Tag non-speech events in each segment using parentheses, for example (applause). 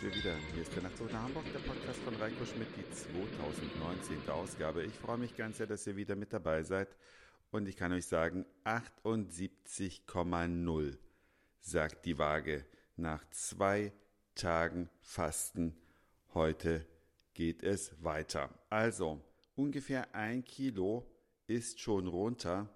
sind wir wieder. Hier ist der Nachtsuch nach Hamburg, der Podcast von Reiko Schmidt, die 2019. Ausgabe. Ich freue mich ganz sehr, dass ihr wieder mit dabei seid. Und ich kann euch sagen, 78,0 sagt die Waage nach zwei Tagen Fasten. Heute geht es weiter. Also, ungefähr ein Kilo ist schon runter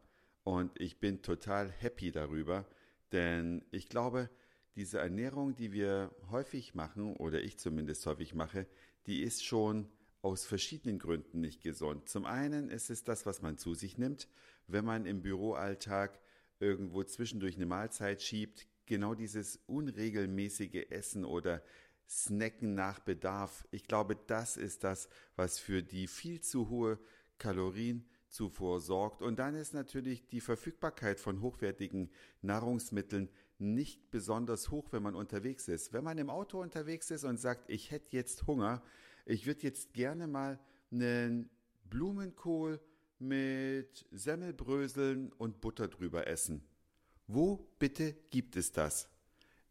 und ich bin total happy darüber, denn ich glaube, diese Ernährung, die wir häufig machen, oder ich zumindest häufig mache, die ist schon aus verschiedenen Gründen nicht gesund. Zum einen ist es das, was man zu sich nimmt, wenn man im Büroalltag irgendwo zwischendurch eine Mahlzeit schiebt, genau dieses unregelmäßige Essen oder Snacken nach Bedarf. Ich glaube, das ist das, was für die viel zu hohe Kalorienzufuhr sorgt. Und dann ist natürlich die Verfügbarkeit von hochwertigen Nahrungsmitteln nicht besonders hoch, wenn man unterwegs ist. Wenn man im Auto unterwegs ist und sagt, ich hätte jetzt Hunger, ich würde jetzt gerne mal einen Blumenkohl mit Semmelbröseln und Butter drüber essen. Wo bitte gibt es das?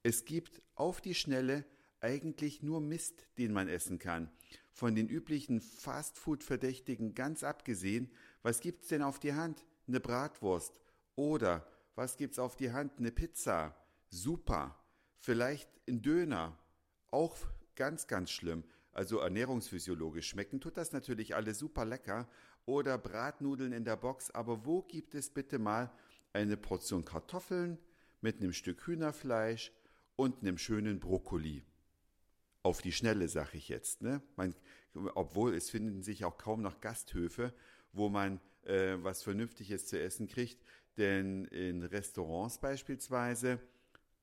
Es gibt auf die Schnelle eigentlich nur Mist, den man essen kann. Von den üblichen Fastfood-Verdächtigen ganz abgesehen, was gibt's denn auf die Hand? Eine Bratwurst. Oder was gibt's auf die Hand? Eine Pizza super. Vielleicht ein Döner, auch ganz, ganz schlimm. Also ernährungsphysiologisch schmecken tut das natürlich alles super lecker. Oder Bratnudeln in der Box. Aber wo gibt es bitte mal eine Portion Kartoffeln mit einem Stück Hühnerfleisch und einem schönen Brokkoli? Auf die Schnelle, sag ich jetzt. Ne? Man, obwohl es finden sich auch kaum noch Gasthöfe, wo man äh, was Vernünftiges zu essen kriegt. Denn in Restaurants beispielsweise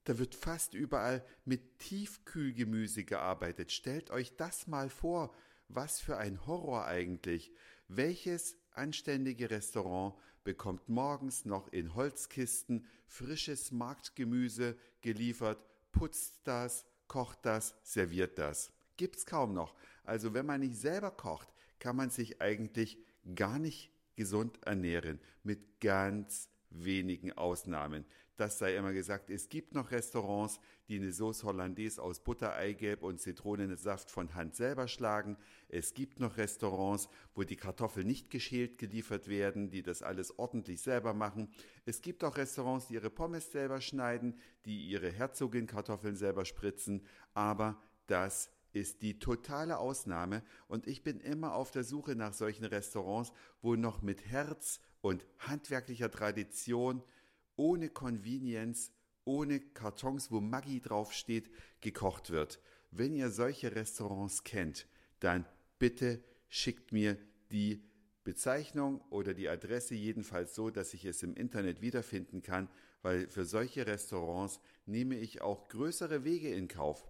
da wird fast überall mit Tiefkühlgemüse gearbeitet. Stellt euch das mal vor. Was für ein Horror eigentlich. Welches anständige Restaurant bekommt morgens noch in Holzkisten frisches Marktgemüse geliefert, putzt das, kocht das, serviert das? Gibt's kaum noch. Also wenn man nicht selber kocht, kann man sich eigentlich gar nicht gesund ernähren. Mit ganz wenigen Ausnahmen. Das sei immer gesagt, es gibt noch Restaurants, die eine Sauce Hollandaise aus Butter, Eigelb und Zitronensaft von Hand selber schlagen. Es gibt noch Restaurants, wo die Kartoffeln nicht geschält geliefert werden, die das alles ordentlich selber machen. Es gibt auch Restaurants, die ihre Pommes selber schneiden, die ihre Herzogin-Kartoffeln selber spritzen, aber das ist die totale Ausnahme und ich bin immer auf der Suche nach solchen Restaurants, wo noch mit Herz und handwerklicher Tradition, ohne Convenience, ohne Kartons, wo Maggi draufsteht, gekocht wird. Wenn ihr solche Restaurants kennt, dann bitte schickt mir die Bezeichnung oder die Adresse jedenfalls so, dass ich es im Internet wiederfinden kann, weil für solche Restaurants nehme ich auch größere Wege in Kauf.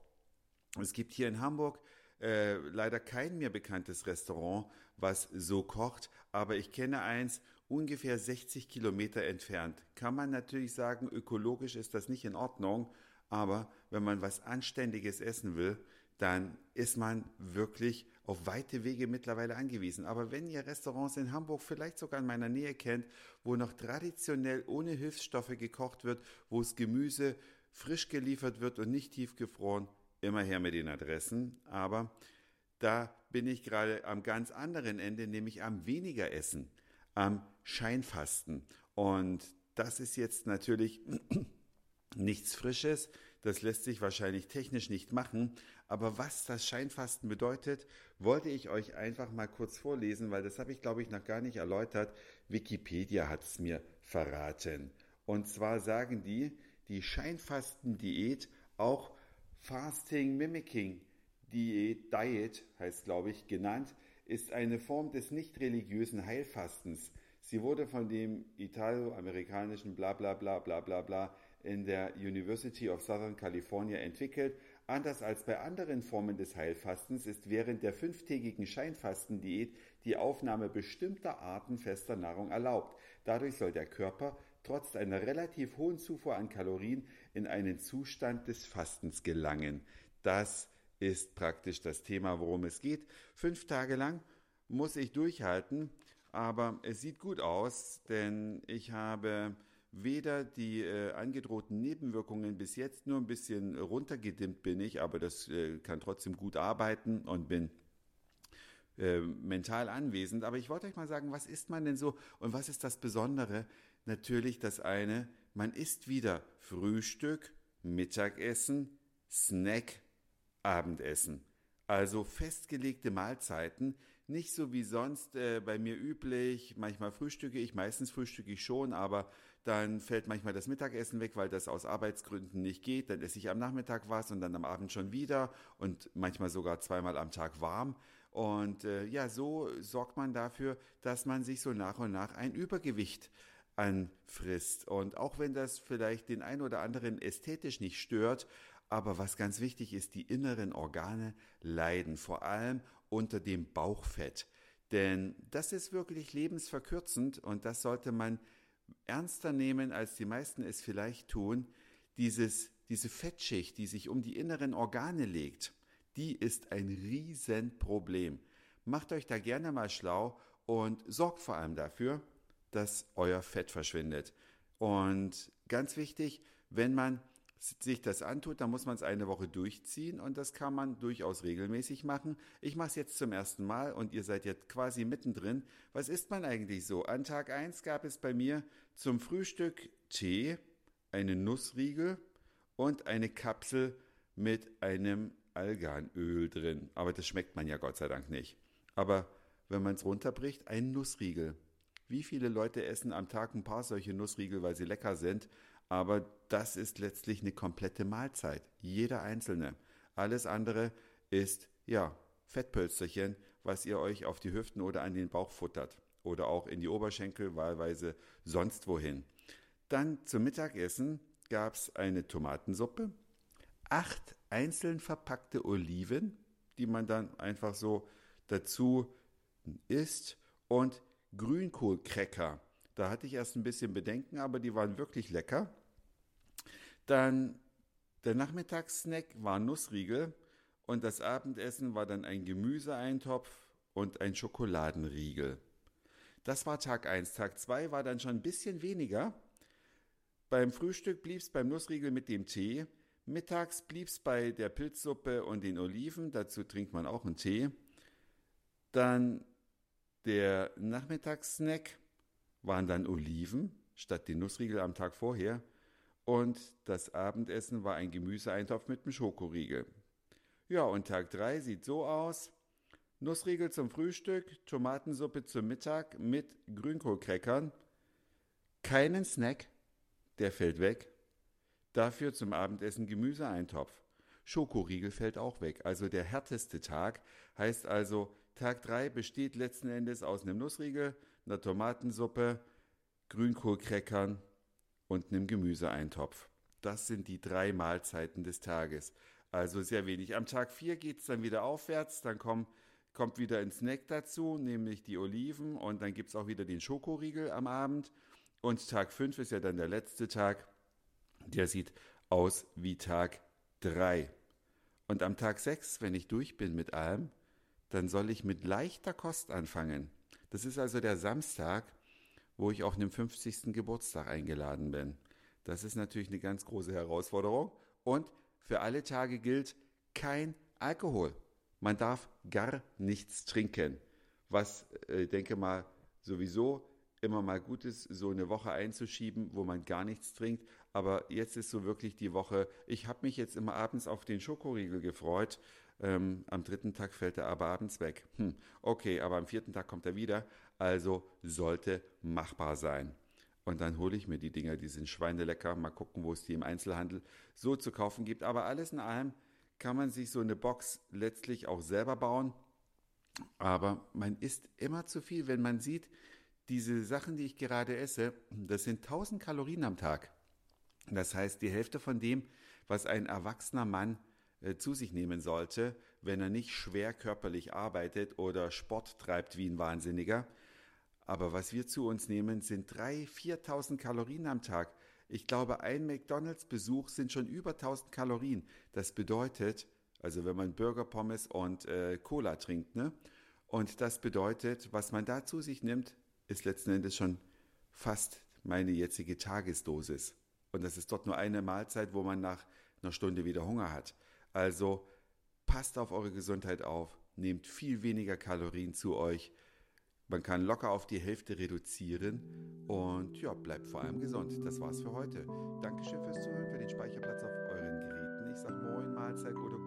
Es gibt hier in Hamburg äh, leider kein mir bekanntes Restaurant, was so kocht, aber ich kenne eins ungefähr 60 Kilometer entfernt. Kann man natürlich sagen, ökologisch ist das nicht in Ordnung, aber wenn man was Anständiges essen will, dann ist man wirklich auf weite Wege mittlerweile angewiesen. Aber wenn ihr Restaurants in Hamburg vielleicht sogar in meiner Nähe kennt, wo noch traditionell ohne Hilfsstoffe gekocht wird, wo es Gemüse frisch geliefert wird und nicht tiefgefroren, immer her mit den Adressen, aber da bin ich gerade am ganz anderen Ende, nämlich am weniger Essen, am Scheinfasten. Und das ist jetzt natürlich (clears throat) nichts Frisches, das lässt sich wahrscheinlich technisch nicht machen, aber was das Scheinfasten bedeutet, wollte ich euch einfach mal kurz vorlesen, weil das habe ich, glaube ich, noch gar nicht erläutert. Wikipedia hat es mir verraten. Und zwar sagen die, die Scheinfastendiät auch Fasting Mimicking Diät, Diet heißt, glaube ich, genannt, ist eine Form des nicht religiösen Heilfastens. Sie wurde von dem italo-amerikanischen bla bla bla bla bla bla in der University of Southern California entwickelt. Anders als bei anderen Formen des Heilfastens ist während der fünftägigen Scheinfastendiät die Aufnahme bestimmter Arten fester Nahrung erlaubt. Dadurch soll der Körper trotz einer relativ hohen Zufuhr an Kalorien in einen Zustand des Fastens gelangen. Das ist praktisch das Thema, worum es geht. Fünf Tage lang muss ich durchhalten, aber es sieht gut aus, denn ich habe weder die äh, angedrohten Nebenwirkungen bis jetzt nur ein bisschen runtergedimmt bin ich, aber das äh, kann trotzdem gut arbeiten und bin äh, mental anwesend. Aber ich wollte euch mal sagen, was isst man denn so und was ist das Besondere? Natürlich das eine, man isst wieder Frühstück, Mittagessen, Snack, Abendessen. Also festgelegte Mahlzeiten, nicht so wie sonst äh, bei mir üblich. Manchmal frühstücke ich, meistens frühstücke ich schon, aber dann fällt manchmal das Mittagessen weg, weil das aus Arbeitsgründen nicht geht. Dann esse ich am Nachmittag was und dann am Abend schon wieder und manchmal sogar zweimal am Tag warm. Und äh, ja, so sorgt man dafür, dass man sich so nach und nach ein Übergewicht anfrisst. Und auch wenn das vielleicht den einen oder anderen ästhetisch nicht stört, aber was ganz wichtig ist, die inneren Organe leiden, vor allem unter dem Bauchfett. Denn das ist wirklich lebensverkürzend und das sollte man ernster nehmen, als die meisten es vielleicht tun. Dieses, diese Fettschicht, die sich um die inneren Organe legt, die ist ein Riesenproblem. Macht euch da gerne mal schlau und sorgt vor allem dafür, dass euer Fett verschwindet. Und ganz wichtig, wenn man sich das antut, dann muss man es eine Woche durchziehen und das kann man durchaus regelmäßig machen. Ich mache es jetzt zum ersten Mal und ihr seid jetzt quasi mittendrin. Was isst man eigentlich so? An Tag 1 gab es bei mir zum Frühstück Tee, einen Nussriegel und eine Kapsel mit einem Alganöl drin. Aber das schmeckt man ja Gott sei Dank nicht. Aber wenn man es runterbricht, ein Nussriegel. Wie viele Leute essen am Tag ein paar solche Nussriegel, weil sie lecker sind? Aber das ist letztlich eine komplette Mahlzeit. Jeder einzelne. Alles andere ist, ja, Fettpölsterchen, was ihr euch auf die Hüften oder an den Bauch futtert. Oder auch in die Oberschenkel, wahlweise sonst wohin. Dann zum Mittagessen gab es eine Tomatensuppe, acht einzeln verpackte Oliven, die man dann einfach so dazu isst und Grünkohlcracker. Da hatte ich erst ein bisschen Bedenken, aber die waren wirklich lecker. Dann der Nachmittagssnack war Nussriegel und das Abendessen war dann ein Gemüseeintopf und ein Schokoladenriegel. Das war Tag 1. Tag 2 war dann schon ein bisschen weniger. Beim Frühstück blieb es beim Nussriegel mit dem Tee. Mittags blieb es bei der Pilzsuppe und den Oliven. Dazu trinkt man auch einen Tee. Dann der Nachmittagssnack waren dann Oliven statt den Nussriegel am Tag vorher. Und das Abendessen war ein Gemüseeintopf mit einem Schokoriegel. Ja, und Tag 3 sieht so aus. Nussriegel zum Frühstück, Tomatensuppe zum Mittag mit Grünkohlcrackern. Keinen Snack, der fällt weg. Dafür zum Abendessen Gemüseeintopf. Schokoriegel fällt auch weg. Also der härteste Tag heißt also, Tag 3 besteht letzten Endes aus einem Nussriegel, einer Tomatensuppe, Grünkohlcrackern und einem Gemüseeintopf. Das sind die drei Mahlzeiten des Tages. Also sehr wenig. Am Tag 4 geht es dann wieder aufwärts, dann komm, kommt wieder ein Snack dazu, nämlich die Oliven und dann gibt es auch wieder den Schokoriegel am Abend. Und Tag 5 ist ja dann der letzte Tag. Der sieht aus wie Tag 3. Und am Tag 6, wenn ich durch bin mit allem, dann soll ich mit leichter Kost anfangen. Das ist also der Samstag, wo ich auf einem 50. Geburtstag eingeladen bin. Das ist natürlich eine ganz große Herausforderung. Und für alle Tage gilt kein Alkohol. Man darf gar nichts trinken. Was, äh, denke mal, sowieso immer mal gut ist, so eine Woche einzuschieben, wo man gar nichts trinkt. Aber jetzt ist so wirklich die Woche. Ich habe mich jetzt immer abends auf den Schokoriegel gefreut ähm, am dritten Tag fällt er aber abends weg. Hm, okay, aber am vierten Tag kommt er wieder. Also sollte machbar sein. Und dann hole ich mir die Dinger, die sind schweinelecker. Mal gucken, wo es die im Einzelhandel so zu kaufen gibt. Aber alles in allem kann man sich so eine Box letztlich auch selber bauen. Aber man isst immer zu viel, wenn man sieht, diese Sachen, die ich gerade esse, das sind 1000 Kalorien am Tag. Das heißt, die Hälfte von dem, was ein erwachsener Mann zu sich nehmen sollte, wenn er nicht schwer körperlich arbeitet oder Sport treibt wie ein Wahnsinniger. Aber was wir zu uns nehmen, sind 3.000, 4.000 Kalorien am Tag. Ich glaube, ein McDonalds-Besuch sind schon über 1.000 Kalorien. Das bedeutet, also wenn man Burger, Pommes und äh, Cola trinkt, ne? Und das bedeutet, was man da zu sich nimmt, ist letzten Endes schon fast meine jetzige Tagesdosis. Und das ist dort nur eine Mahlzeit, wo man nach einer Stunde wieder Hunger hat. Also passt auf eure Gesundheit auf, nehmt viel weniger Kalorien zu euch. Man kann locker auf die Hälfte reduzieren und ja, bleibt vor allem gesund. Das war's für heute. Dankeschön fürs Zuhören, für den Speicherplatz auf euren Geräten. Ich sag Moin, Mahlzeit oder